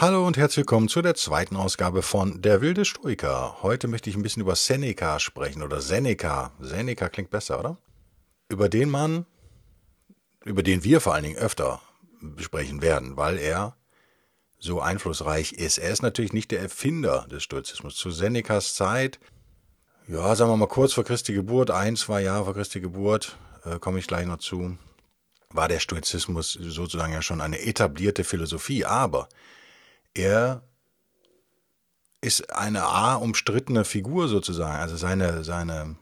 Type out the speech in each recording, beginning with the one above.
Hallo und herzlich willkommen zu der zweiten Ausgabe von Der wilde Stoiker. Heute möchte ich ein bisschen über Seneca sprechen oder Seneca. Seneca klingt besser, oder? Über den Mann, über den wir vor allen Dingen öfter sprechen werden, weil er so einflussreich ist. Er ist natürlich nicht der Erfinder des Stoizismus. Zu Senecas Zeit, ja, sagen wir mal kurz vor Christi Geburt, ein, zwei Jahre vor Christi Geburt, äh, komme ich gleich noch zu, war der Stoizismus sozusagen ja schon eine etablierte Philosophie. Aber er ist eine A umstrittene Figur sozusagen. Also seine, seine,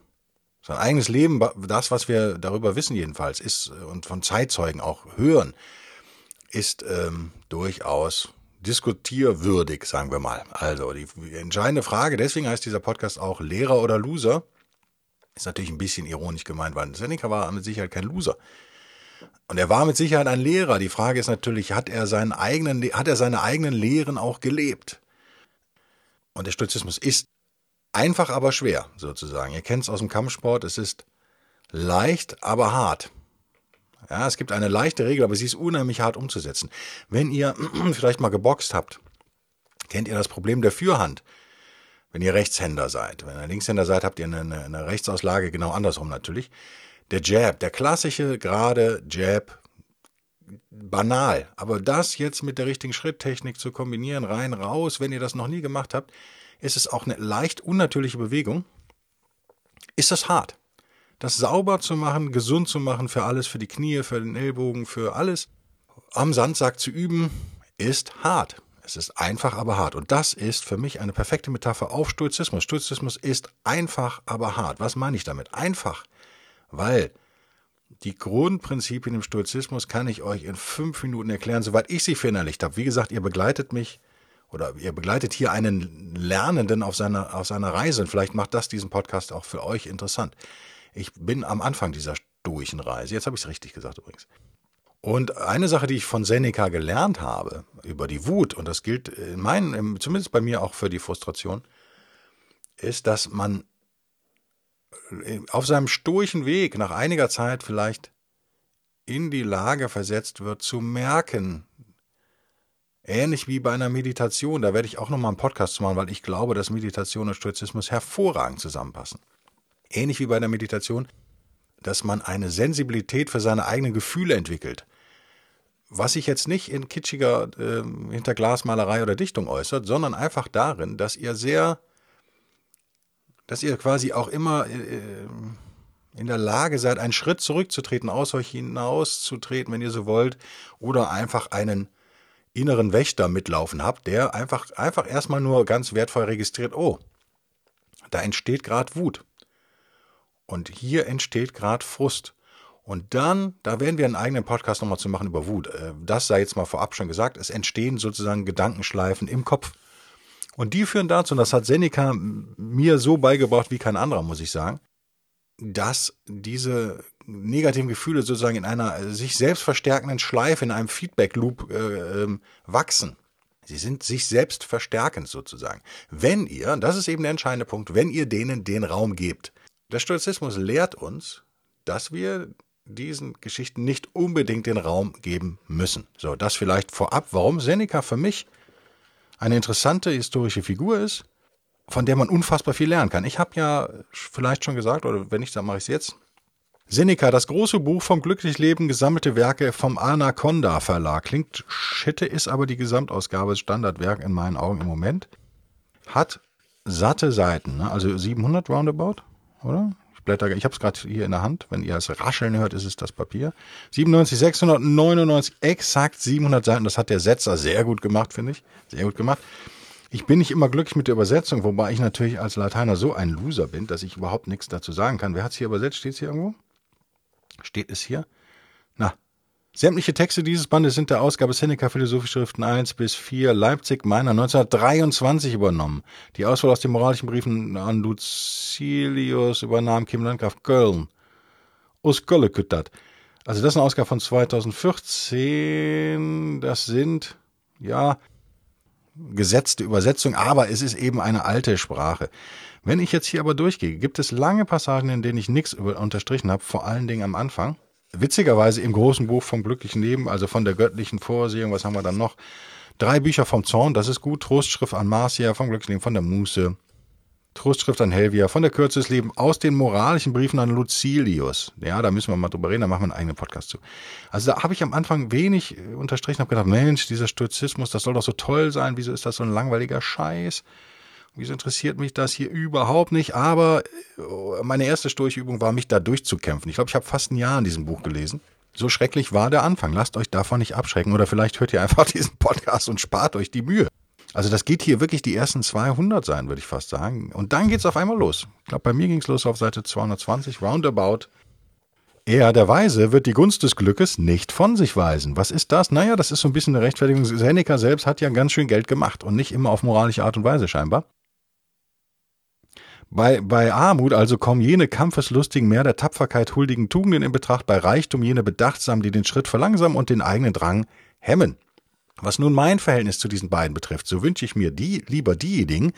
sein eigenes Leben, das, was wir darüber wissen jedenfalls, ist und von Zeitzeugen auch hören, ist ähm, durchaus diskutierwürdig, sagen wir mal. Also die entscheidende Frage, deswegen heißt dieser Podcast auch Lehrer oder Loser, ist natürlich ein bisschen ironisch gemeint, weil Seneca war mit Sicherheit kein Loser. Und er war mit Sicherheit ein Lehrer. Die Frage ist natürlich, hat er seinen eigenen, hat er seine eigenen Lehren auch gelebt? Und der Stoizismus ist einfach, aber schwer, sozusagen. Ihr kennt es aus dem Kampfsport. Es ist leicht, aber hart. Ja, es gibt eine leichte Regel, aber sie ist unheimlich hart umzusetzen. Wenn ihr vielleicht mal geboxt habt, kennt ihr das Problem der Fürhand. Wenn ihr Rechtshänder seid. Wenn ihr Linkshänder seid, habt ihr eine, eine Rechtsauslage genau andersrum natürlich. Der Jab, der klassische gerade Jab, banal. Aber das jetzt mit der richtigen Schritttechnik zu kombinieren, rein, raus, wenn ihr das noch nie gemacht habt, ist es auch eine leicht unnatürliche Bewegung. Ist das hart? Das sauber zu machen, gesund zu machen für alles, für die Knie, für den Ellbogen, für alles, am Sandsack zu üben, ist hart. Es ist einfach, aber hart. Und das ist für mich eine perfekte Metapher auf Stoizismus. Stoizismus ist einfach, aber hart. Was meine ich damit? Einfach weil die Grundprinzipien im Stoizismus kann ich euch in fünf Minuten erklären, soweit ich sie verinnerlicht habe. Wie gesagt, ihr begleitet mich oder ihr begleitet hier einen Lernenden auf seiner, auf seiner Reise und vielleicht macht das diesen Podcast auch für euch interessant. Ich bin am Anfang dieser stoischen Reise. Jetzt habe ich es richtig gesagt übrigens. Und eine Sache, die ich von Seneca gelernt habe über die Wut, und das gilt in meinen, zumindest bei mir auch für die Frustration, ist, dass man auf seinem stoischen Weg nach einiger Zeit vielleicht in die Lage versetzt wird, zu merken, ähnlich wie bei einer Meditation, da werde ich auch nochmal einen Podcast zu machen, weil ich glaube, dass Meditation und Stoizismus hervorragend zusammenpassen. Ähnlich wie bei der Meditation, dass man eine Sensibilität für seine eigenen Gefühle entwickelt. Was sich jetzt nicht in kitschiger äh, Hinterglasmalerei oder Dichtung äußert, sondern einfach darin, dass ihr sehr dass ihr quasi auch immer äh, in der Lage seid, einen Schritt zurückzutreten, aus euch hinauszutreten, wenn ihr so wollt, oder einfach einen inneren Wächter mitlaufen habt, der einfach, einfach erstmal nur ganz wertvoll registriert, oh, da entsteht gerade Wut. Und hier entsteht gerade Frust. Und dann, da werden wir einen eigenen Podcast nochmal zu machen über Wut. Äh, das sei jetzt mal vorab schon gesagt, es entstehen sozusagen Gedankenschleifen im Kopf. Und die führen dazu, und das hat Seneca mir so beigebracht wie kein anderer, muss ich sagen, dass diese negativen Gefühle sozusagen in einer sich selbst verstärkenden Schleife, in einem Feedback-Loop äh, äh, wachsen. Sie sind sich selbst verstärkend sozusagen. Wenn ihr, das ist eben der entscheidende Punkt, wenn ihr denen den Raum gebt. Der Stoizismus lehrt uns, dass wir diesen Geschichten nicht unbedingt den Raum geben müssen. So, das vielleicht vorab, warum Seneca für mich eine interessante historische Figur ist, von der man unfassbar viel lernen kann. Ich habe ja vielleicht schon gesagt, oder wenn nicht, dann mache ich es jetzt. Seneca, das große Buch vom Glücklichleben, gesammelte Werke vom Anaconda Verlag. Klingt schitte, ist aber die Gesamtausgabe, Standardwerk in meinen Augen im Moment. Hat satte Seiten, ne? also 700 roundabout, oder? Blätter. Ich habe es gerade hier in der Hand. Wenn ihr es rascheln hört, ist es das Papier. 97, 699, exakt 700 Seiten. Das hat der Setzer sehr gut gemacht, finde ich. Sehr gut gemacht. Ich bin nicht immer glücklich mit der Übersetzung, wobei ich natürlich als Lateiner so ein Loser bin, dass ich überhaupt nichts dazu sagen kann. Wer hat es hier übersetzt? Steht es hier irgendwo? Steht es hier? Sämtliche Texte dieses Bandes sind der Ausgabe Seneca Philosophieschriften 1 bis 4 Leipzig Meiner 1923 übernommen. Die Auswahl aus den moralischen Briefen an Lucilius übernahm Kim Landgraf Köln. Aus Gölleküttert. Also das ist eine Ausgabe von 2014. Das sind, ja, gesetzte Übersetzung, aber es ist eben eine alte Sprache. Wenn ich jetzt hier aber durchgehe, gibt es lange Passagen, in denen ich nichts unterstrichen habe, vor allen Dingen am Anfang witzigerweise im großen Buch vom glücklichen Leben, also von der göttlichen Vorsehung, was haben wir dann noch? Drei Bücher vom Zorn, das ist gut. Trostschrift an Marcia, vom glücklichen Leben, von der Muße. Trostschrift an Helvia, von der Kürze des Lebens, aus den moralischen Briefen an Lucilius. Ja, da müssen wir mal drüber reden, da machen wir einen eigenen Podcast zu. Also da habe ich am Anfang wenig äh, unterstrichen, habe gedacht, Mensch, dieser Stoizismus, das soll doch so toll sein, wieso ist das so ein langweiliger Scheiß? Wieso interessiert mich das hier überhaupt nicht? Aber äh, meine erste Durchübung war, mich da durchzukämpfen. Ich glaube, ich habe fast ein Jahr in diesem Buch gelesen. So schrecklich war der Anfang. Lasst euch davon nicht abschrecken. Oder vielleicht hört ihr einfach diesen Podcast und spart euch die Mühe. Also das geht hier wirklich die ersten 200 sein, würde ich fast sagen. Und dann geht's auf einmal los. Ich glaube, bei mir ging's los auf Seite 220, roundabout. Er, der Weise, wird die Gunst des Glückes nicht von sich weisen. Was ist das? Naja, das ist so ein bisschen eine Rechtfertigung. Seneca selbst hat ja ganz schön Geld gemacht und nicht immer auf moralische Art und Weise scheinbar. Bei, bei Armut also kommen jene kampfeslustigen, mehr der Tapferkeit huldigen Tugenden in Betracht, bei Reichtum jene bedachtsamen, die den Schritt verlangsamen und den eigenen Drang hemmen. Was nun mein Verhältnis zu diesen beiden betrifft, so wünsche ich mir die, lieber diejenigen,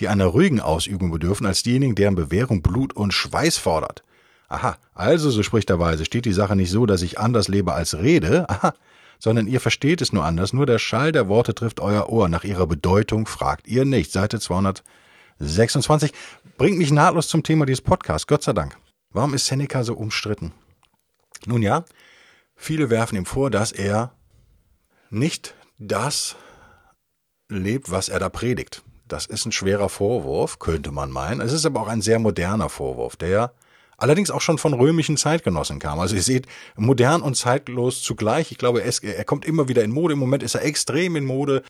die einer ruhigen Ausübung bedürfen, als diejenigen, deren Bewährung Blut und Schweiß fordert. Aha, also, so spricht der Weise, steht die Sache nicht so, dass ich anders lebe als rede, aha, sondern ihr versteht es nur anders, nur der Schall der Worte trifft euer Ohr, nach ihrer Bedeutung fragt ihr nicht. Seite 200 26 bringt mich nahtlos zum Thema dieses Podcasts, Gott sei Dank. Warum ist Seneca so umstritten? Nun ja, viele werfen ihm vor, dass er nicht das lebt, was er da predigt. Das ist ein schwerer Vorwurf, könnte man meinen. Es ist aber auch ein sehr moderner Vorwurf, der allerdings auch schon von römischen Zeitgenossen kam. Also ihr seht, modern und zeitlos zugleich. Ich glaube, er kommt immer wieder in Mode. Im Moment ist er extrem in Mode.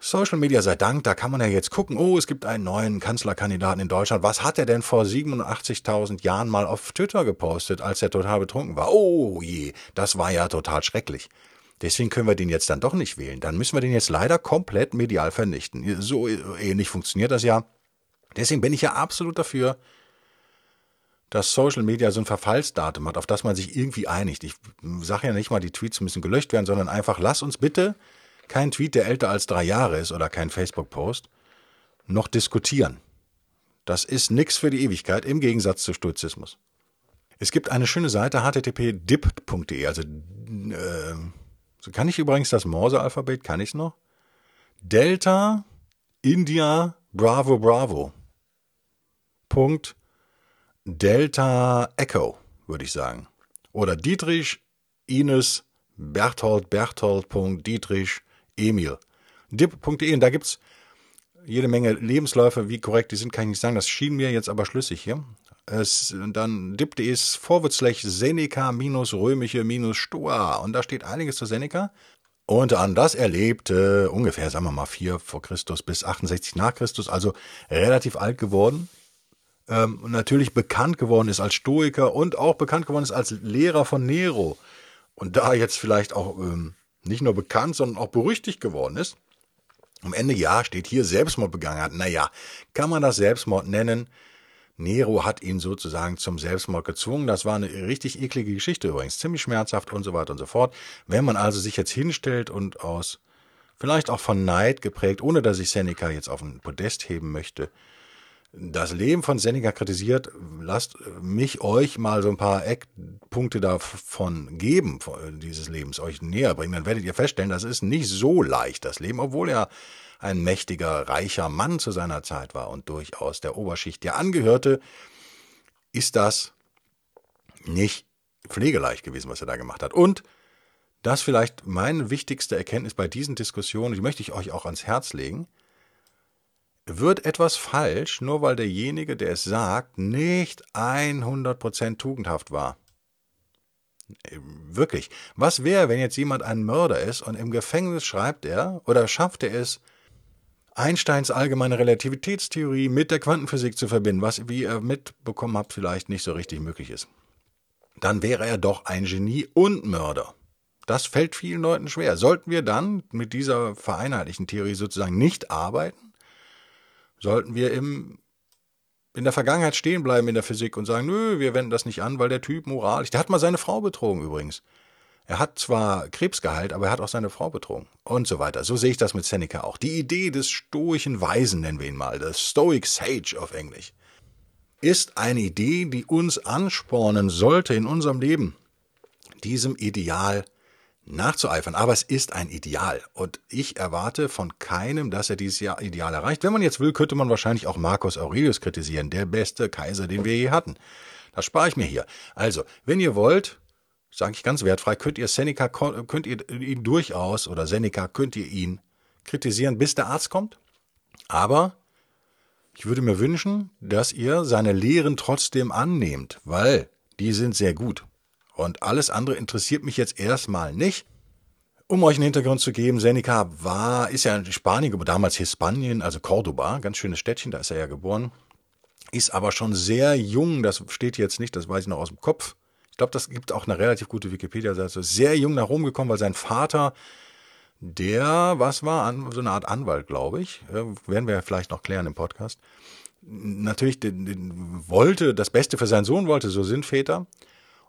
Social Media sei Dank, da kann man ja jetzt gucken, oh, es gibt einen neuen Kanzlerkandidaten in Deutschland. Was hat er denn vor 87.000 Jahren mal auf Twitter gepostet, als er total betrunken war? Oh je, das war ja total schrecklich. Deswegen können wir den jetzt dann doch nicht wählen. Dann müssen wir den jetzt leider komplett medial vernichten. So ähnlich funktioniert das ja. Deswegen bin ich ja absolut dafür, dass Social Media so ein Verfallsdatum hat, auf das man sich irgendwie einigt. Ich sage ja nicht mal, die Tweets müssen gelöscht werden, sondern einfach, lass uns bitte kein Tweet, der älter als drei Jahre ist oder kein Facebook-Post, noch diskutieren. Das ist nichts für die Ewigkeit im Gegensatz zu Stoizismus. Es gibt eine schöne Seite http://dip.de, also äh, kann ich übrigens das Morse-Alphabet, kann ich es noch? Delta India Bravo Bravo. Punkt Delta Echo, würde ich sagen. Oder Dietrich Ines Berthold Berthold. Dietrich Emil. Dip.de, und da gibt's jede Menge Lebensläufe, wie korrekt die sind, kann ich nicht sagen. Das schien mir jetzt aber schlüssig hier. Es, dann dip.de ist Vorwärtslech Seneca minus römische minus Stoa. Und da steht einiges zu Seneca. Und an das erlebte ungefähr, sagen wir mal, 4 vor Christus bis 68 nach Christus, also relativ alt geworden. Ähm, natürlich bekannt geworden ist als Stoiker und auch bekannt geworden ist als Lehrer von Nero. Und da jetzt vielleicht auch ähm, nicht nur bekannt, sondern auch berüchtigt geworden ist. Am Ende ja steht hier Selbstmord begangen hat. Naja, kann man das Selbstmord nennen? Nero hat ihn sozusagen zum Selbstmord gezwungen. Das war eine richtig eklige Geschichte übrigens, ziemlich schmerzhaft und so weiter und so fort. Wenn man also sich jetzt hinstellt und aus vielleicht auch von Neid geprägt, ohne dass ich Seneca jetzt auf ein Podest heben möchte, das Leben von Seneca kritisiert, lasst mich euch mal so ein paar Eckpunkte davon geben, dieses Lebens, euch näher bringen, dann werdet ihr feststellen, das ist nicht so leicht, das Leben, obwohl er ein mächtiger, reicher Mann zu seiner Zeit war und durchaus der Oberschicht ja angehörte, ist das nicht pflegeleicht gewesen, was er da gemacht hat. Und das vielleicht meine wichtigste Erkenntnis bei diesen Diskussionen, die möchte ich euch auch ans Herz legen, wird etwas falsch, nur weil derjenige, der es sagt, nicht 100% tugendhaft war. Wirklich. Was wäre, wenn jetzt jemand ein Mörder ist und im Gefängnis schreibt er oder schafft er es, Einsteins allgemeine Relativitätstheorie mit der Quantenphysik zu verbinden, was, wie ihr mitbekommen habt, vielleicht nicht so richtig möglich ist. Dann wäre er doch ein Genie und Mörder. Das fällt vielen Leuten schwer. Sollten wir dann mit dieser vereinheitlichen Theorie sozusagen nicht arbeiten? Sollten wir im, in der Vergangenheit stehen bleiben in der Physik und sagen, nö, wir wenden das nicht an, weil der Typ moralisch, der hat mal seine Frau betrogen übrigens. Er hat zwar Krebs geheilt, aber er hat auch seine Frau betrogen und so weiter. So sehe ich das mit Seneca auch. Die Idee des stoischen Weisen, nennen wir ihn mal, des Stoic Sage auf Englisch, ist eine Idee, die uns anspornen sollte in unserem Leben, diesem Ideal nachzueifern. Aber es ist ein Ideal und ich erwarte von keinem, dass er dieses Ideal erreicht. Wenn man jetzt will, könnte man wahrscheinlich auch Marcus Aurelius kritisieren, der beste Kaiser, den wir je hatten. Das spare ich mir hier. Also, wenn ihr wollt, sage ich ganz wertfrei, könnt ihr Seneca, könnt ihr ihn durchaus, oder Seneca, könnt ihr ihn kritisieren, bis der Arzt kommt. Aber ich würde mir wünschen, dass ihr seine Lehren trotzdem annehmt, weil die sind sehr gut. Und alles andere interessiert mich jetzt erstmal nicht. Um euch einen Hintergrund zu geben, Seneca war, ist ja in Spanien, damals Hispanien, also Cordoba, ganz schönes Städtchen, da ist er ja geboren, ist aber schon sehr jung, das steht jetzt nicht, das weiß ich noch aus dem Kopf, glaube, das gibt auch eine relativ gute Wikipedia-Seite. Sehr jung nach Rom gekommen, weil sein Vater, der, was war, so eine Art Anwalt, glaube ich, werden wir vielleicht noch klären im Podcast, natürlich den, den, wollte, das Beste für seinen Sohn wollte, so sind Väter,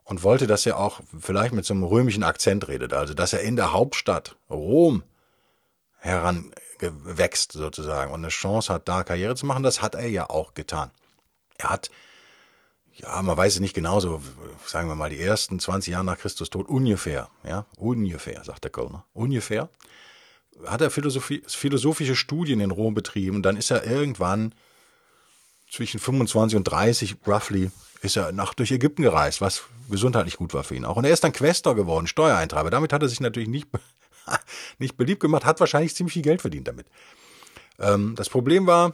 und wollte, dass er auch vielleicht mit so einem römischen Akzent redet, also dass er in der Hauptstadt Rom herangewächst sozusagen und eine Chance hat, da Karriere zu machen. Das hat er ja auch getan. Er hat ja, man weiß es nicht genau, so sagen wir mal die ersten 20 Jahre nach Christus Tod ungefähr, ja, ungefähr, sagt der Kölner, ungefähr, hat er philosophische Studien in Rom betrieben und dann ist er irgendwann zwischen 25 und 30 roughly ist er nach durch Ägypten gereist, was gesundheitlich gut war für ihn auch. Und er ist dann Questor geworden, Steuereintreiber. Damit hat er sich natürlich nicht, nicht beliebt gemacht, hat wahrscheinlich ziemlich viel Geld verdient damit. Ähm, das Problem war,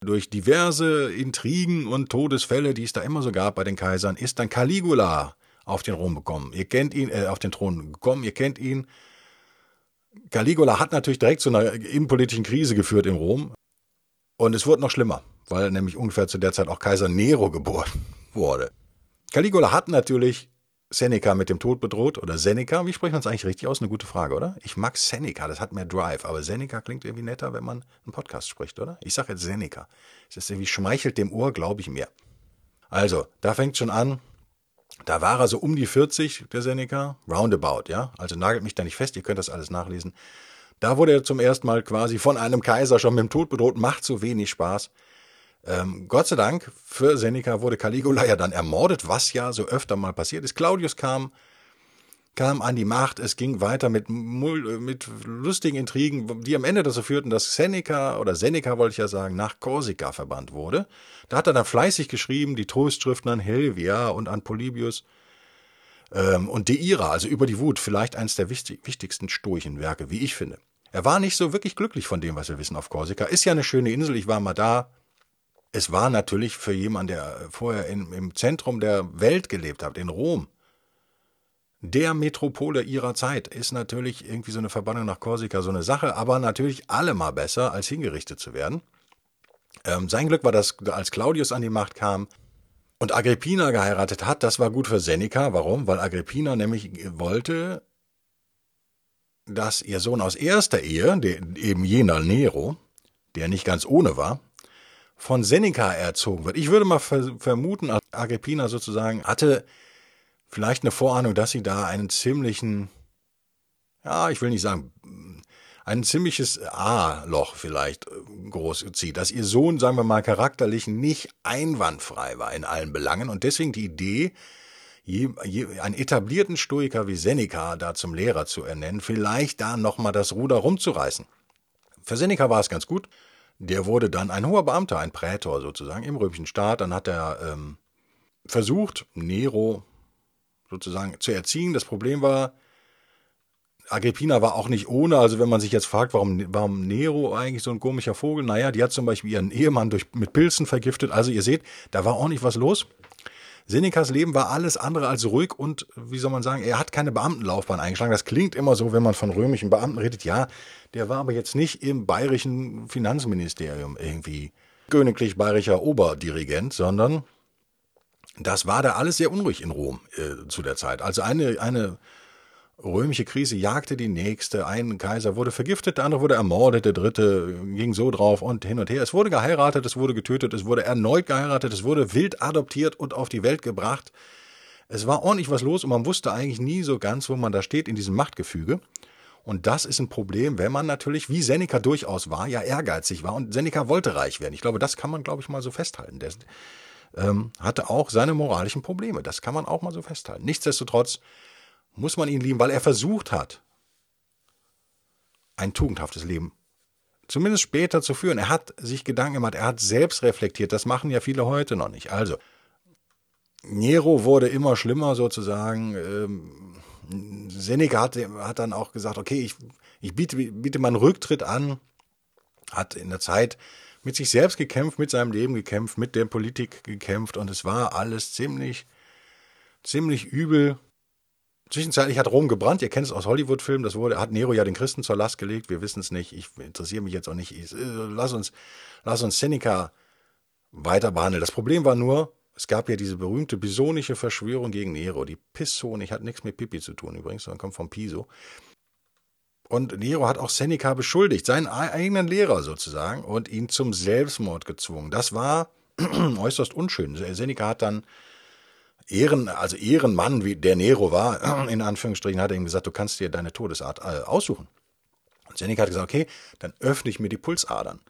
durch diverse Intrigen und Todesfälle, die es da immer so gab bei den Kaisern, ist dann Caligula auf den Thron gekommen. Ihr kennt ihn, äh, auf den Thron gekommen, ihr kennt ihn. Caligula hat natürlich direkt zu einer innenpolitischen Krise geführt in Rom. Und es wurde noch schlimmer, weil nämlich ungefähr zu der Zeit auch Kaiser Nero geboren wurde. Caligula hat natürlich Seneca mit dem Tod bedroht oder Seneca, wie spricht man es eigentlich richtig aus? Eine gute Frage, oder? Ich mag Seneca, das hat mehr Drive, aber Seneca klingt irgendwie netter, wenn man einen Podcast spricht, oder? Ich sage jetzt Seneca. Es ist irgendwie schmeichelt dem Ohr, glaube ich mir. Also, da fängt schon an. Da war er so um die 40, der Seneca, roundabout, ja? Also nagelt mich da nicht fest, ihr könnt das alles nachlesen. Da wurde er zum ersten Mal quasi von einem Kaiser schon mit dem Tod bedroht, macht so wenig Spaß. Ähm, Gott sei Dank für Seneca wurde Caligula ja dann ermordet, was ja so öfter mal passiert ist. Claudius kam, kam an die Macht, es ging weiter mit, mit lustigen Intrigen, die am Ende dazu führten, dass Seneca oder Seneca wollte ich ja sagen, nach Korsika verbannt wurde. Da hat er dann fleißig geschrieben, die Trostschriften an Helvia und an Polybius ähm, und Deira, also über die Wut, vielleicht eines der wichtig, wichtigsten Stoichenwerke, wie ich finde. Er war nicht so wirklich glücklich von dem, was wir wissen auf Korsika. Ist ja eine schöne Insel, ich war mal da, es war natürlich für jemanden, der vorher in, im Zentrum der Welt gelebt hat, in Rom, der Metropole ihrer Zeit, ist natürlich irgendwie so eine Verbannung nach Korsika so eine Sache, aber natürlich allemal besser, als hingerichtet zu werden. Ähm, sein Glück war, dass als Claudius an die Macht kam und Agrippina geheiratet hat, das war gut für Seneca. Warum? Weil Agrippina nämlich wollte, dass ihr Sohn aus erster Ehe, der, eben jener Nero, der nicht ganz ohne war, von Seneca erzogen wird. Ich würde mal vermuten, Agrippina sozusagen hatte vielleicht eine Vorahnung, dass sie da einen ziemlichen, ja, ich will nicht sagen, ein ziemliches A-Loch vielleicht äh, groß zieht, dass ihr Sohn, sagen wir mal, charakterlich nicht einwandfrei war in allen Belangen und deswegen die Idee, je, je, einen etablierten Stoiker wie Seneca da zum Lehrer zu ernennen, vielleicht da nochmal das Ruder rumzureißen. Für Seneca war es ganz gut. Der wurde dann ein hoher Beamter, ein Prätor sozusagen im römischen Staat. Dann hat er ähm, versucht, Nero sozusagen zu erziehen. Das Problem war, Agrippina war auch nicht ohne. Also wenn man sich jetzt fragt, warum, warum Nero eigentlich so ein komischer Vogel, naja, die hat zum Beispiel ihren Ehemann durch, mit Pilzen vergiftet. Also ihr seht, da war ordentlich was los. Senecas Leben war alles andere als ruhig und, wie soll man sagen, er hat keine Beamtenlaufbahn eingeschlagen. Das klingt immer so, wenn man von römischen Beamten redet. Ja, der war aber jetzt nicht im bayerischen Finanzministerium irgendwie königlich bayerischer Oberdirigent, sondern das war da alles sehr unruhig in Rom äh, zu der Zeit. Also eine, eine römische Krise jagte die nächste. Ein Kaiser wurde vergiftet, der andere wurde ermordet, der dritte ging so drauf und hin und her. Es wurde geheiratet, es wurde getötet, es wurde erneut geheiratet, es wurde wild adoptiert und auf die Welt gebracht. Es war ordentlich was los und man wusste eigentlich nie so ganz, wo man da steht in diesem Machtgefüge. Und das ist ein Problem, wenn man natürlich, wie Seneca durchaus war, ja ehrgeizig war. Und Seneca wollte reich werden. Ich glaube, das kann man, glaube ich, mal so festhalten. Der ähm, hatte auch seine moralischen Probleme. Das kann man auch mal so festhalten. Nichtsdestotrotz muss man ihn lieben, weil er versucht hat, ein tugendhaftes Leben zumindest später zu führen. Er hat sich Gedanken gemacht, er hat selbst reflektiert. Das machen ja viele heute noch nicht. Also, Nero wurde immer schlimmer sozusagen. Ähm, Seneca hat, hat dann auch gesagt, okay, ich, ich biete, biete meinen Rücktritt an, hat in der Zeit mit sich selbst gekämpft, mit seinem Leben gekämpft, mit der Politik gekämpft und es war alles ziemlich, ziemlich übel. Zwischenzeitlich hat Rom gebrannt, ihr kennt es aus Hollywood-Filmen, das wurde, hat Nero ja den Christen zur Last gelegt, wir wissen es nicht, ich interessiere mich jetzt auch nicht. Ich, äh, lass uns, lass uns Seneca weiter behandeln. Das Problem war nur, es gab ja diese berühmte bisonische Verschwörung gegen Nero. Die Pissonik hat nichts mit Pipi zu tun übrigens, sondern kommt vom Piso. Und Nero hat auch Seneca beschuldigt, seinen eigenen Lehrer sozusagen, und ihn zum Selbstmord gezwungen. Das war äußerst unschön. Seneca hat dann Ehren, also Ehrenmann, wie der Nero war, in Anführungsstrichen, hat er ihm gesagt, du kannst dir deine Todesart äh, aussuchen. Und Seneca hat gesagt, okay, dann öffne ich mir die Pulsadern.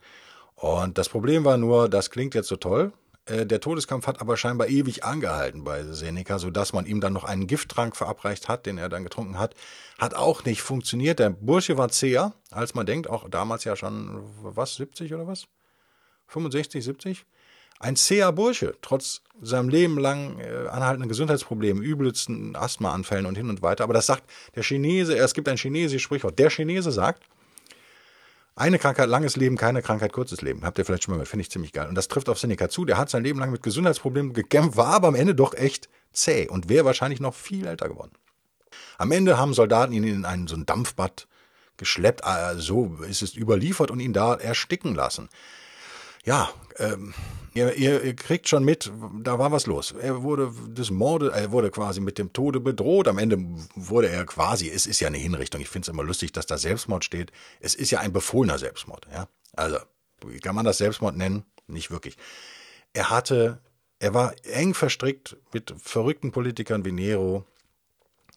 Und das Problem war nur, das klingt jetzt so toll, äh, der Todeskampf hat aber scheinbar ewig angehalten bei Seneca, sodass man ihm dann noch einen Gifttrank verabreicht hat, den er dann getrunken hat. Hat auch nicht funktioniert. Der Bursche war zäher, als man denkt, auch damals ja schon, was, 70 oder was? 65, 70? Ein zäher Bursche, trotz seinem Leben lang äh, anhaltenden Gesundheitsproblemen, übelsten Asthmaanfällen und hin und weiter. Aber das sagt der Chinese, es gibt ein chinesisches Sprichwort. Der Chinese sagt, eine Krankheit, langes Leben, keine Krankheit, kurzes Leben. Habt ihr vielleicht schon mal gehört, finde ich ziemlich geil. Und das trifft auf Seneca zu. Der hat sein Leben lang mit Gesundheitsproblemen gekämpft, war aber am Ende doch echt zäh und wäre wahrscheinlich noch viel älter geworden. Am Ende haben Soldaten ihn in ein, so ein Dampfbad geschleppt, äh, so ist es überliefert und ihn da ersticken lassen. Ja, ähm, Ihr, ihr, kriegt schon mit, da war was los. Er wurde des Mordes, er wurde quasi mit dem Tode bedroht. Am Ende wurde er quasi, es ist ja eine Hinrichtung. Ich finde es immer lustig, dass da Selbstmord steht. Es ist ja ein befohlener Selbstmord. Ja? Also, kann man das Selbstmord nennen? Nicht wirklich. Er hatte, er war eng verstrickt mit verrückten Politikern wie Nero,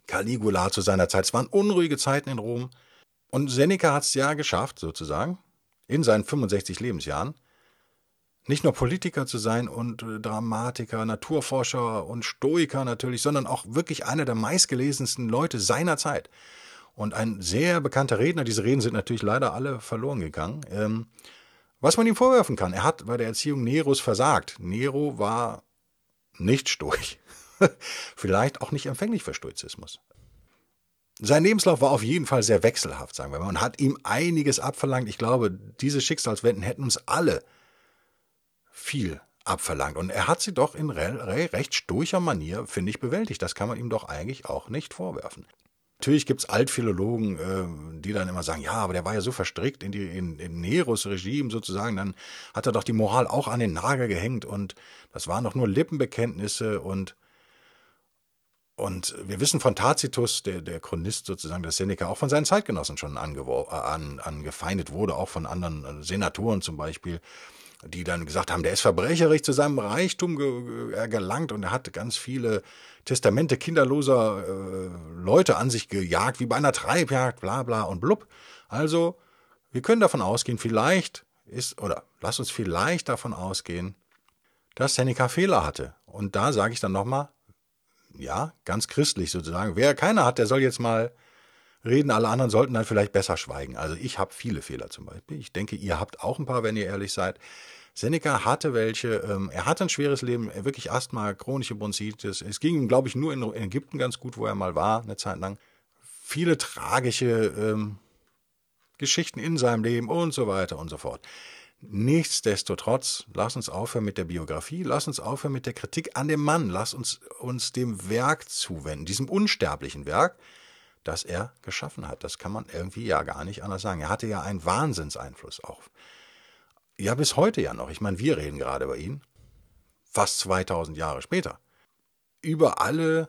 Caligula zu seiner Zeit. Es waren unruhige Zeiten in Rom. Und Seneca hat es ja geschafft, sozusagen, in seinen 65 Lebensjahren, nicht nur Politiker zu sein und äh, Dramatiker, Naturforscher und Stoiker natürlich, sondern auch wirklich einer der meistgelesensten Leute seiner Zeit. Und ein sehr bekannter Redner, diese Reden sind natürlich leider alle verloren gegangen. Ähm, was man ihm vorwerfen kann, er hat bei der Erziehung Neros versagt. Nero war nicht stoisch. Vielleicht auch nicht empfänglich für Stoizismus. Sein Lebenslauf war auf jeden Fall sehr wechselhaft, sagen wir mal, und hat ihm einiges abverlangt. Ich glaube, diese Schicksalswenden hätten uns alle viel abverlangt. Und er hat sie doch in re recht stoischer Manier, finde ich, bewältigt. Das kann man ihm doch eigentlich auch nicht vorwerfen. Natürlich gibt es Altphilologen, äh, die dann immer sagen, ja, aber der war ja so verstrickt in, die, in, in Neros Regime sozusagen, dann hat er doch die Moral auch an den Nagel gehängt und das waren doch nur Lippenbekenntnisse und und wir wissen von Tacitus, der, der Chronist sozusagen, dass Seneca auch von seinen Zeitgenossen schon an, angefeindet wurde, auch von anderen Senatoren zum Beispiel die dann gesagt haben, der ist verbrecherisch zu seinem Reichtum ge gelangt und er hat ganz viele Testamente kinderloser äh, Leute an sich gejagt, wie bei einer Treibjagd, bla bla und blub. Also, wir können davon ausgehen, vielleicht ist, oder lass uns vielleicht davon ausgehen, dass Seneca Fehler hatte. Und da sage ich dann nochmal, ja, ganz christlich sozusagen. Wer keiner hat, der soll jetzt mal reden, alle anderen sollten dann vielleicht besser schweigen. Also ich habe viele Fehler zum Beispiel. Ich denke, ihr habt auch ein paar, wenn ihr ehrlich seid. Seneca hatte welche, ähm, er hatte ein schweres Leben, wirklich Asthma, chronische Bronchitis. Es ging ihm, glaube ich, nur in, in, Ägypten ganz gut, wo er mal war, eine Zeit lang. Viele tragische ähm, Geschichten in seinem Leben und so weiter und so fort. Nichtsdestotrotz, lass uns aufhören mit der Biografie, lass uns aufhören mit der Kritik an dem Mann, lass uns uns dem Werk zuwenden, diesem unsterblichen Werk, das er geschaffen hat. Das kann man irgendwie ja gar nicht anders sagen. Er hatte ja einen Wahnsinnseinfluss auch ja, bis heute ja noch. Ich meine, wir reden gerade über ihn. Fast 2000 Jahre später. Über alle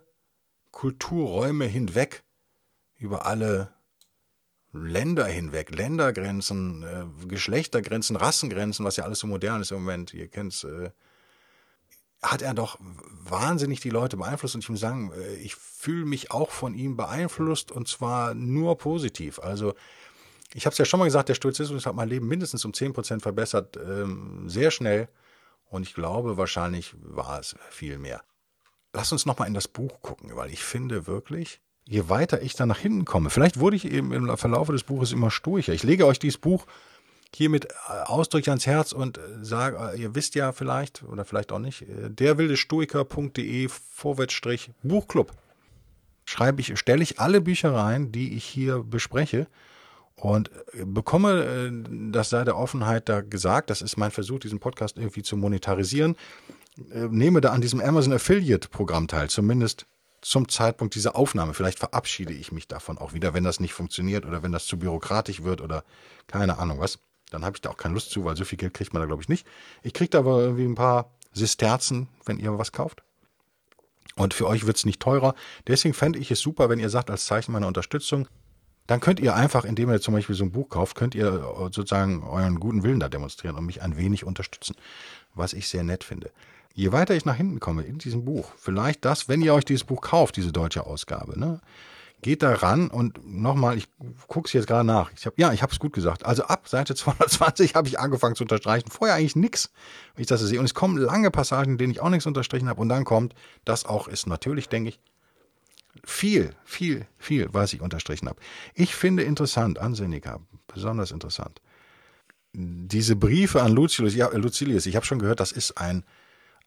Kulturräume hinweg über alle Länder hinweg, Ländergrenzen, äh, Geschlechtergrenzen, Rassengrenzen, was ja alles so modern ist im Moment, ihr kennt es, äh, hat er doch wahnsinnig die Leute beeinflusst und ich muss sagen, äh, ich fühle mich auch von ihm beeinflusst und zwar nur positiv. Also ich habe es ja schon mal gesagt, der Stoizismus hat mein Leben mindestens um 10% verbessert, ähm, sehr schnell und ich glaube, wahrscheinlich war es viel mehr. Lass uns nochmal in das Buch gucken, weil ich finde wirklich, je weiter ich da nach hinten komme, vielleicht wurde ich eben im Verlauf des Buches immer stoischer. Ich lege euch dieses Buch hiermit äh, ausdrücklich ans Herz und äh, sage, äh, ihr wisst ja vielleicht oder vielleicht auch nicht, derwildestoiker.de Vorwärtsstrich Buchclub. Schreibe ich, stelle ich alle Bücher rein, die ich hier bespreche und bekomme, das sei der Offenheit da gesagt, das ist mein Versuch, diesen Podcast irgendwie zu monetarisieren, nehme da an diesem Amazon Affiliate Programm teil, zumindest zum Zeitpunkt dieser Aufnahme. Vielleicht verabschiede ich mich davon auch wieder, wenn das nicht funktioniert oder wenn das zu bürokratisch wird oder keine Ahnung was. Dann habe ich da auch keine Lust zu, weil so viel Geld kriegt man da, glaube ich, nicht. Ich kriege da aber irgendwie ein paar Sisterzen, wenn ihr was kauft. Und für euch wird es nicht teurer. Deswegen fände ich es super, wenn ihr sagt, als Zeichen meiner Unterstützung, dann könnt ihr einfach, indem ihr zum Beispiel so ein Buch kauft, könnt ihr sozusagen euren guten Willen da demonstrieren und mich ein wenig unterstützen, was ich sehr nett finde. Je weiter ich nach hinten komme in diesem Buch, vielleicht das, wenn ihr euch dieses Buch kauft, diese deutsche Ausgabe, ne, geht da ran und nochmal, ich gucke es jetzt gerade nach. Ich hab, ja, ich habe es gut gesagt. Also ab Seite 220 habe ich angefangen zu unterstreichen. Vorher eigentlich nichts, wenn ich das sehe. Und es kommen lange Passagen, in denen ich auch nichts unterstrichen habe. Und dann kommt, das auch ist natürlich, denke ich, viel, viel, viel, was ich unterstrichen habe. Ich finde interessant an Seneca, besonders interessant, diese Briefe an Lucilius. Ja, Lucilius, ich habe schon gehört, das ist ein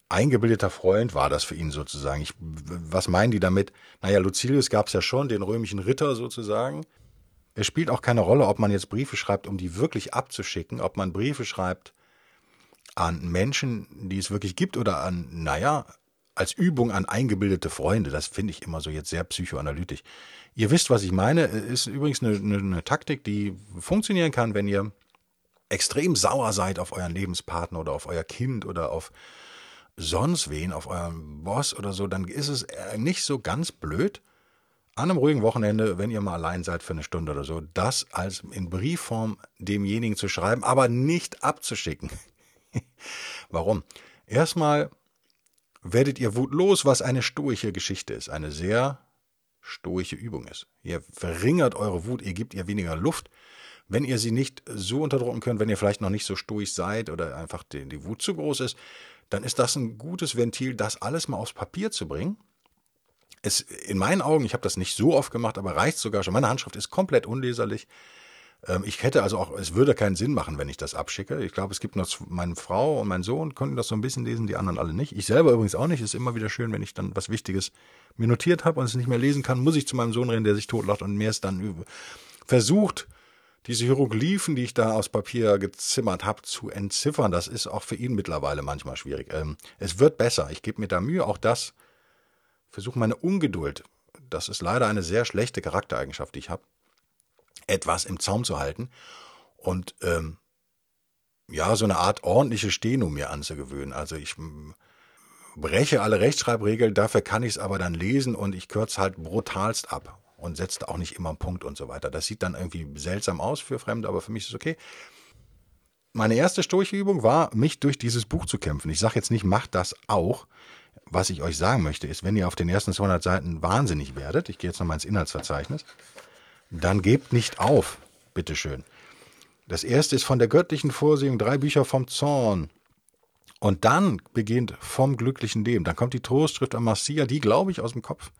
eingebildeter Freund war das für ihn sozusagen. Ich, was meinen die damit? Naja, Lucilius gab es ja schon, den römischen Ritter sozusagen. Es spielt auch keine Rolle, ob man jetzt Briefe schreibt, um die wirklich abzuschicken, ob man Briefe schreibt an Menschen, die es wirklich gibt, oder an, naja, als Übung an eingebildete Freunde. Das finde ich immer so jetzt sehr psychoanalytisch. Ihr wisst, was ich meine. Ist übrigens eine, eine, eine Taktik, die funktionieren kann, wenn ihr extrem sauer seid auf euren Lebenspartner oder auf euer Kind oder auf sonst wen, auf eurem Boss oder so, dann ist es äh, nicht so ganz blöd, an einem ruhigen Wochenende, wenn ihr mal allein seid für eine Stunde oder so, das als in Briefform demjenigen zu schreiben, aber nicht abzuschicken. Warum? Erstmal werdet ihr wutlos, was eine stoische Geschichte ist, eine sehr stoische Übung ist. Ihr verringert eure Wut, ihr gebt ihr weniger Luft. Wenn ihr sie nicht so unterdrücken könnt, wenn ihr vielleicht noch nicht so stoisch seid oder einfach die, die Wut zu groß ist, dann ist das ein gutes Ventil, das alles mal aufs Papier zu bringen. Es, in meinen Augen, ich habe das nicht so oft gemacht, aber reicht sogar schon. Meine Handschrift ist komplett unleserlich. Ähm, ich hätte also auch, es würde keinen Sinn machen, wenn ich das abschicke. Ich glaube, es gibt noch meine Frau und mein Sohn konnten das so ein bisschen lesen, die anderen alle nicht. Ich selber übrigens auch nicht. Ist immer wieder schön, wenn ich dann was Wichtiges mir notiert habe und es nicht mehr lesen kann, muss ich zu meinem Sohn rennen, der sich totlacht und mir es dann versucht, diese Hieroglyphen, die ich da aus Papier gezimmert habe, zu entziffern, das ist auch für ihn mittlerweile manchmal schwierig. Ähm, es wird besser. Ich gebe mir da Mühe. Auch das versuche meine Ungeduld. Das ist leider eine sehr schlechte Charaktereigenschaft, die ich habe, etwas im Zaum zu halten und ähm, ja, so eine Art ordentliche Steno mir anzugewöhnen. Also ich breche alle Rechtschreibregeln, dafür kann ich es aber dann lesen und ich kürze halt brutalst ab und setzt auch nicht immer einen Punkt und so weiter. Das sieht dann irgendwie seltsam aus für Fremde, aber für mich ist es okay. Meine erste Stoichübung war, mich durch dieses Buch zu kämpfen. Ich sage jetzt nicht, macht das auch. Was ich euch sagen möchte, ist, wenn ihr auf den ersten 200 Seiten wahnsinnig werdet, ich gehe jetzt nochmal ins Inhaltsverzeichnis, dann gebt nicht auf, bitteschön. Das erste ist von der göttlichen Vorsehung, drei Bücher vom Zorn. Und dann beginnt vom glücklichen Leben. Dann kommt die Trostschrift Marcia, die glaube ich aus dem Kopf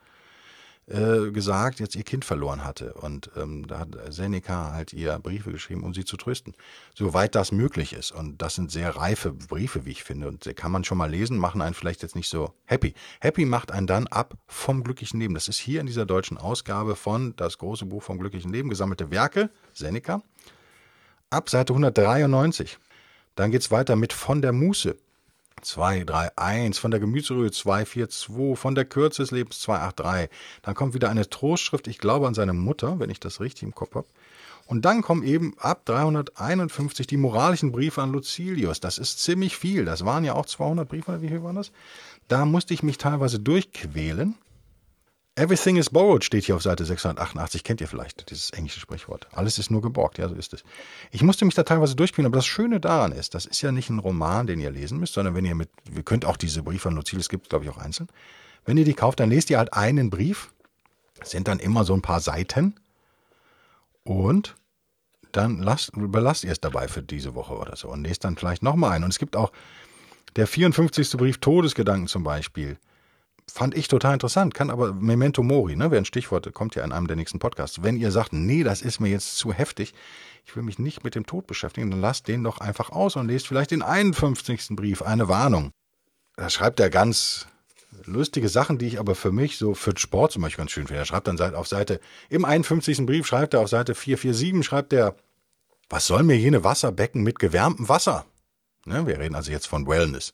äh, gesagt, jetzt ihr Kind verloren hatte. Und ähm, da hat Seneca halt ihr Briefe geschrieben, um sie zu trösten. Soweit das möglich ist. Und das sind sehr reife Briefe, wie ich finde. Und die kann man schon mal lesen, machen einen vielleicht jetzt nicht so happy. Happy macht einen dann ab vom glücklichen Leben. Das ist hier in dieser deutschen Ausgabe von Das große Buch vom glücklichen Leben, gesammelte Werke, Seneca. Ab Seite 193. Dann geht's weiter mit Von der Muße. 2, 3, 1, von der Gemüserühe 2, 4, 2, von der Kürze des Lebens 2, 8, 3. Dann kommt wieder eine Trostschrift, ich glaube an seine Mutter, wenn ich das richtig im Kopf habe. Und dann kommen eben ab 351 die moralischen Briefe an Lucilius. Das ist ziemlich viel. Das waren ja auch 200 Briefe, wie viel waren das? Da musste ich mich teilweise durchquälen. Everything is borrowed steht hier auf Seite 688. Kennt ihr vielleicht dieses englische Sprichwort? Alles ist nur geborgt. Ja, so ist es. Ich musste mich da teilweise durchspielen, aber das Schöne daran ist, das ist ja nicht ein Roman, den ihr lesen müsst, sondern wenn ihr mit, ihr könnt auch diese Briefe von Lucille, gibt glaube ich auch einzeln. Wenn ihr die kauft, dann lest ihr halt einen Brief. Sind dann immer so ein paar Seiten. Und dann lasst, belasst ihr es dabei für diese Woche oder so und lest dann vielleicht nochmal einen. Und es gibt auch der 54. Brief Todesgedanken zum Beispiel fand ich total interessant, kann aber Memento Mori, ne, wäre ein Stichwort, kommt ja in einem der nächsten Podcasts. Wenn ihr sagt, nee, das ist mir jetzt zu heftig, ich will mich nicht mit dem Tod beschäftigen, dann lasst den doch einfach aus und lest vielleicht den 51. Brief, eine Warnung. Da schreibt er ganz lustige Sachen, die ich aber für mich so für den Sport zum Beispiel ganz schön finde. Er schreibt dann auf Seite, im 51. Brief schreibt er auf Seite 447, schreibt er, was soll mir jene Wasserbecken mit gewärmtem Wasser? Ne, wir reden also jetzt von Wellness.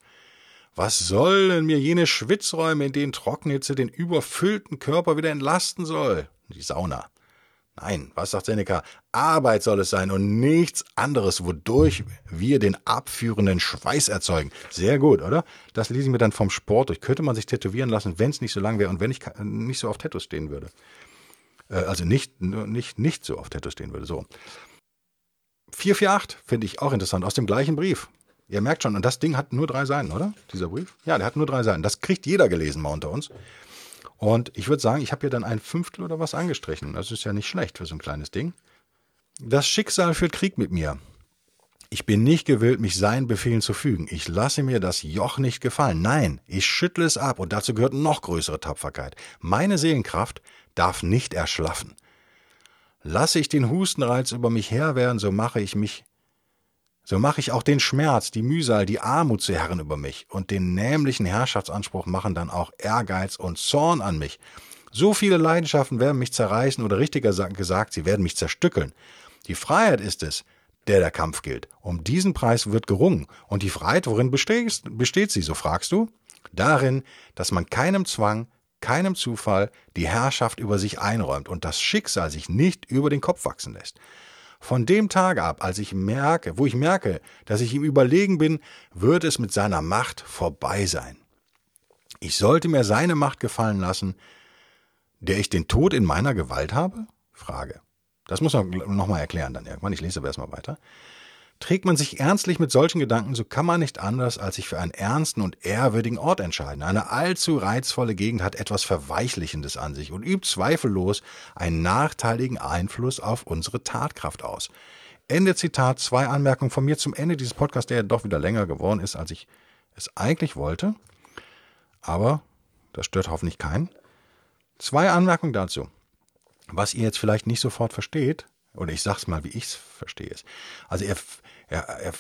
Was sollen mir jene Schwitzräume, in denen Trockenhitze den überfüllten Körper wieder entlasten soll? Die Sauna. Nein, was sagt Seneca? Arbeit soll es sein und nichts anderes, wodurch wir den abführenden Schweiß erzeugen. Sehr gut, oder? Das lese ich mir dann vom Sport durch. Könnte man sich tätowieren lassen, wenn es nicht so lang wäre und wenn ich nicht so auf Tattoos stehen würde. Äh, also nicht, nicht, nicht so auf Tattoos stehen würde. So. 448 finde ich auch interessant, aus dem gleichen Brief. Ihr merkt schon, und das Ding hat nur drei Seiten, oder? Dieser Brief? Ja, der hat nur drei Seiten. Das kriegt jeder gelesen mal unter uns. Und ich würde sagen, ich habe hier dann ein Fünftel oder was angestrichen. Das ist ja nicht schlecht für so ein kleines Ding. Das Schicksal führt Krieg mit mir. Ich bin nicht gewillt, mich seinen Befehlen zu fügen. Ich lasse mir das Joch nicht gefallen. Nein, ich schüttle es ab und dazu gehört noch größere Tapferkeit. Meine Seelenkraft darf nicht erschlaffen. Lasse ich den Hustenreiz über mich her werden, so mache ich mich so mache ich auch den Schmerz, die Mühsal, die Armut zu Herren über mich, und den nämlichen Herrschaftsanspruch machen dann auch Ehrgeiz und Zorn an mich. So viele Leidenschaften werden mich zerreißen oder richtiger gesagt, sie werden mich zerstückeln. Die Freiheit ist es, der der Kampf gilt. Um diesen Preis wird gerungen. Und die Freiheit, worin besteht, besteht sie, so fragst du? Darin, dass man keinem Zwang, keinem Zufall die Herrschaft über sich einräumt und das Schicksal sich nicht über den Kopf wachsen lässt. Von dem Tag ab, als ich merke, wo ich merke, dass ich ihm überlegen bin, wird es mit seiner Macht vorbei sein. Ich sollte mir seine Macht gefallen lassen, der ich den Tod in meiner Gewalt habe? Frage. Das muss man nochmal erklären dann irgendwann. Ich lese aber erstmal weiter. Trägt man sich ernstlich mit solchen Gedanken, so kann man nicht anders, als sich für einen ernsten und ehrwürdigen Ort entscheiden. Eine allzu reizvolle Gegend hat etwas Verweichlichendes an sich und übt zweifellos einen nachteiligen Einfluss auf unsere Tatkraft aus. Ende Zitat, zwei Anmerkungen von mir zum Ende dieses Podcasts, der ja doch wieder länger geworden ist, als ich es eigentlich wollte. Aber das stört hoffentlich keinen. Zwei Anmerkungen dazu. Was ihr jetzt vielleicht nicht sofort versteht, oder ich sag's mal, wie ich's verstehe. Also er, er, er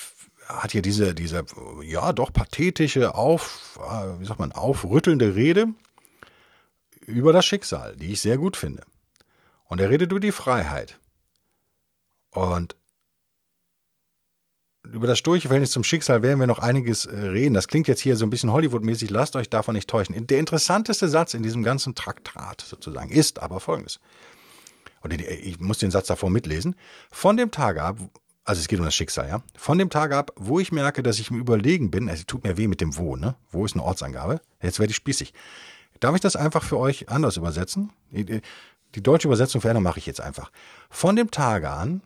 hat hier diese, diese, ja, doch pathetische, auf, äh, wie sagt man, aufrüttelnde Rede über das Schicksal, die ich sehr gut finde. Und er redet über die Freiheit. Und über das sturche Verhältnis zum Schicksal werden wir noch einiges äh, reden. Das klingt jetzt hier so ein bisschen Hollywood-mäßig, lasst euch davon nicht täuschen. Der interessanteste Satz in diesem ganzen Traktat sozusagen ist aber folgendes oder ich muss den Satz davor mitlesen, von dem Tag ab, also es geht um das Schicksal, ja, von dem Tag ab, wo ich merke, dass ich im Überlegen bin, es tut mir weh mit dem Wo, ne? Wo ist eine Ortsangabe? Jetzt werde ich spießig. Darf ich das einfach für euch anders übersetzen? Die deutsche Übersetzung verändern mache ich jetzt einfach. Von dem Tage an,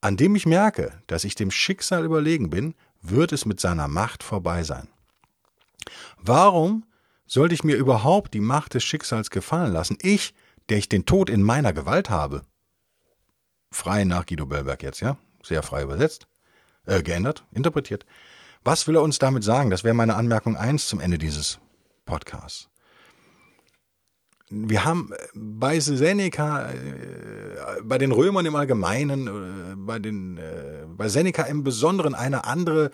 an dem ich merke, dass ich dem Schicksal überlegen bin, wird es mit seiner Macht vorbei sein. Warum sollte ich mir überhaupt die Macht des Schicksals gefallen lassen? Ich, der ich den Tod in meiner Gewalt habe. Frei nach Guido Bellberg jetzt, ja? Sehr frei übersetzt, äh, geändert, interpretiert. Was will er uns damit sagen? Das wäre meine Anmerkung 1 zum Ende dieses Podcasts. Wir haben bei Seneca, äh, bei den Römern im Allgemeinen, äh, bei, den, äh, bei Seneca im Besonderen eine andere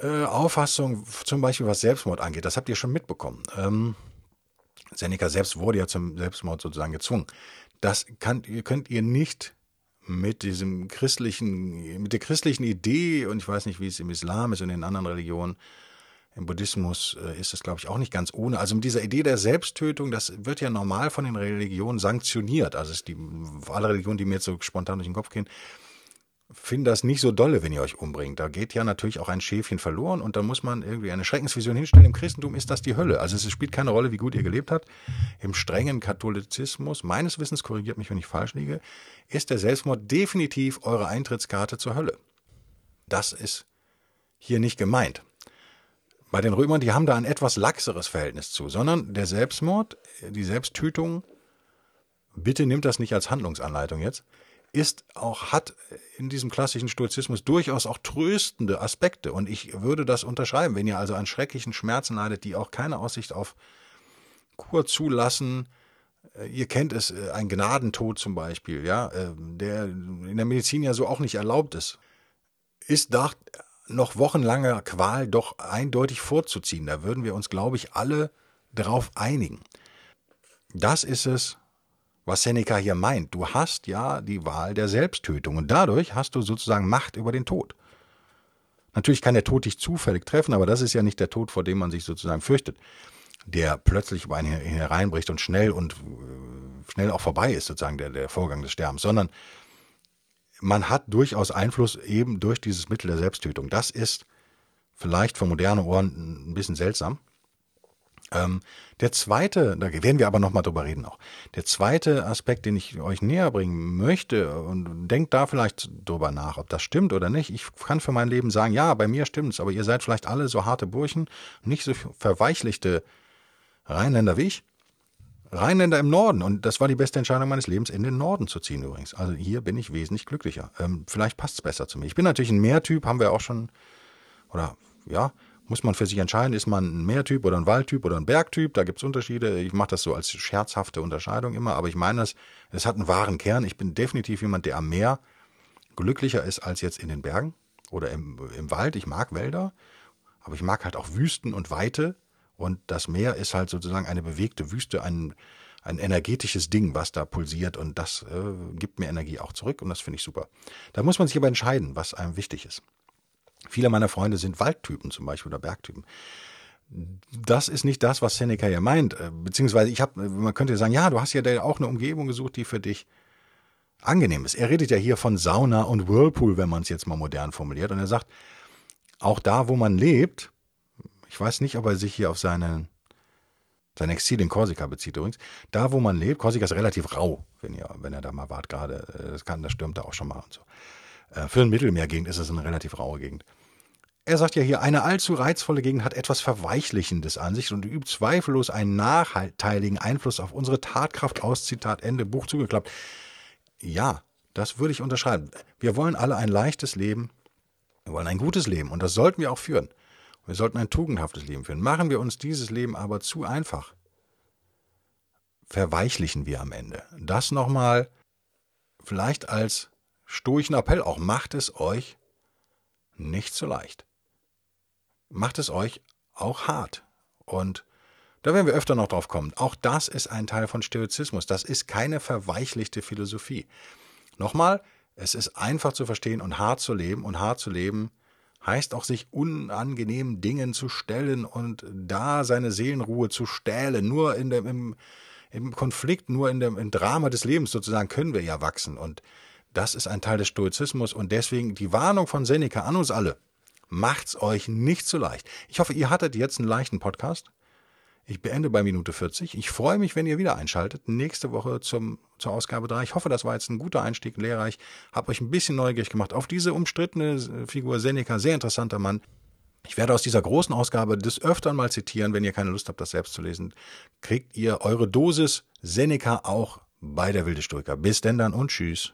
äh, Auffassung, zum Beispiel was Selbstmord angeht. Das habt ihr schon mitbekommen. Ähm, Seneca selbst wurde ja zum Selbstmord sozusagen gezwungen. Das kann, könnt ihr nicht mit diesem christlichen, mit der christlichen Idee, und ich weiß nicht, wie es im Islam ist und in anderen Religionen, im Buddhismus äh, ist das, glaube ich, auch nicht ganz ohne. Also mit dieser Idee der Selbsttötung, das wird ja normal von den Religionen sanktioniert. Also es ist die, alle Religionen, die mir jetzt so spontan durch den Kopf gehen, finden das nicht so dolle, wenn ihr euch umbringt. Da geht ja natürlich auch ein Schäfchen verloren und da muss man irgendwie eine Schreckensvision hinstellen. Im Christentum ist das die Hölle. Also es spielt keine Rolle, wie gut ihr gelebt habt. Im strengen Katholizismus, meines Wissens, korrigiert mich, wenn ich falsch liege, ist der Selbstmord definitiv eure Eintrittskarte zur Hölle. Das ist hier nicht gemeint. Bei den Römern, die haben da ein etwas laxeres Verhältnis zu, sondern der Selbstmord, die Selbsttötung, bitte nimmt das nicht als Handlungsanleitung jetzt, ist auch, hat in diesem klassischen Stoizismus durchaus auch tröstende Aspekte. Und ich würde das unterschreiben, wenn ihr also an schrecklichen Schmerzen leidet, die auch keine Aussicht auf Kur zulassen. Äh, ihr kennt es, äh, ein Gnadentod zum Beispiel, ja, äh, der in der Medizin ja so auch nicht erlaubt ist, ist nach noch wochenlanger Qual doch eindeutig vorzuziehen. Da würden wir uns, glaube ich, alle darauf einigen. Das ist es, was Seneca hier meint. Du hast ja die Wahl der Selbsttötung und dadurch hast du sozusagen Macht über den Tod. Natürlich kann der Tod dich zufällig treffen, aber das ist ja nicht der Tod, vor dem man sich sozusagen fürchtet, der plötzlich über einen hereinbricht und schnell und äh, schnell auch vorbei ist, sozusagen der, der Vorgang des Sterbens, sondern man hat durchaus Einfluss eben durch dieses Mittel der Selbsttötung. Das ist vielleicht für moderne Ohren ein bisschen seltsam, ähm, der zweite, da werden wir aber nochmal drüber reden auch. Der zweite Aspekt, den ich euch näher bringen möchte und denkt da vielleicht drüber nach, ob das stimmt oder nicht. Ich kann für mein Leben sagen, ja, bei mir stimmt's, aber ihr seid vielleicht alle so harte Burchen, nicht so verweichlichte Rheinländer wie ich. Rheinländer im Norden. Und das war die beste Entscheidung meines Lebens, in den Norden zu ziehen übrigens. Also hier bin ich wesentlich glücklicher. Ähm, vielleicht passt's besser zu mir. Ich bin natürlich ein Meertyp, haben wir auch schon, oder ja, muss man für sich entscheiden, ist man ein Meertyp oder ein Waldtyp oder ein Bergtyp. Da gibt es Unterschiede. Ich mache das so als scherzhafte Unterscheidung immer, aber ich meine das, es hat einen wahren Kern. Ich bin definitiv jemand, der am Meer glücklicher ist als jetzt in den Bergen oder im, im Wald. Ich mag Wälder, aber ich mag halt auch Wüsten und Weite. Und das Meer ist halt sozusagen eine bewegte Wüste, ein, ein energetisches Ding, was da pulsiert und das äh, gibt mir Energie auch zurück und das finde ich super. Da muss man sich aber entscheiden, was einem wichtig ist. Viele meiner Freunde sind Waldtypen zum Beispiel oder Bergtypen. Das ist nicht das, was Seneca hier meint. Äh, beziehungsweise ich habe, man könnte sagen, ja, du hast ja da auch eine Umgebung gesucht, die für dich angenehm ist. Er redet ja hier von Sauna und Whirlpool, wenn man es jetzt mal modern formuliert. Und er sagt, auch da, wo man lebt, ich weiß nicht, ob er sich hier auf seinen, sein Exil in Korsika bezieht übrigens, da, wo man lebt, Korsika ist relativ rau, wenn ihr, wenn er da mal wart gerade, äh, das kann, das stürmt da auch schon mal und so. Äh, für eine Mittelmeergegend ist es eine relativ raue Gegend. Er sagt ja hier, eine allzu reizvolle Gegend hat etwas Verweichlichendes an sich und übt zweifellos einen nachteiligen Einfluss auf unsere Tatkraft aus. Zitat Ende, Buch zugeklappt. Ja, das würde ich unterschreiben. Wir wollen alle ein leichtes Leben. Wir wollen ein gutes Leben und das sollten wir auch führen. Wir sollten ein tugendhaftes Leben führen. Machen wir uns dieses Leben aber zu einfach. Verweichlichen wir am Ende. Das nochmal vielleicht als stoischen Appell auch, macht es euch nicht so leicht. Macht es euch auch hart. Und da werden wir öfter noch drauf kommen. Auch das ist ein Teil von Stoizismus. Das ist keine verweichlichte Philosophie. Nochmal, es ist einfach zu verstehen und hart zu leben. Und hart zu leben heißt auch, sich unangenehmen Dingen zu stellen und da seine Seelenruhe zu stählen. Nur in dem, im, im Konflikt, nur in dem im Drama des Lebens sozusagen können wir ja wachsen. Und das ist ein Teil des Stoizismus und deswegen die Warnung von Seneca an uns alle. Macht's euch nicht so leicht. Ich hoffe, ihr hattet jetzt einen leichten Podcast. Ich beende bei Minute 40. Ich freue mich, wenn ihr wieder einschaltet. Nächste Woche zum, zur Ausgabe 3. Ich hoffe, das war jetzt ein guter Einstieg, lehrreich. Hab euch ein bisschen neugierig gemacht auf diese umstrittene Figur Seneca. Sehr interessanter Mann. Ich werde aus dieser großen Ausgabe des Öfteren mal zitieren. Wenn ihr keine Lust habt, das selbst zu lesen, kriegt ihr eure Dosis Seneca auch bei der Wilde Stoiker. Bis denn dann und tschüss.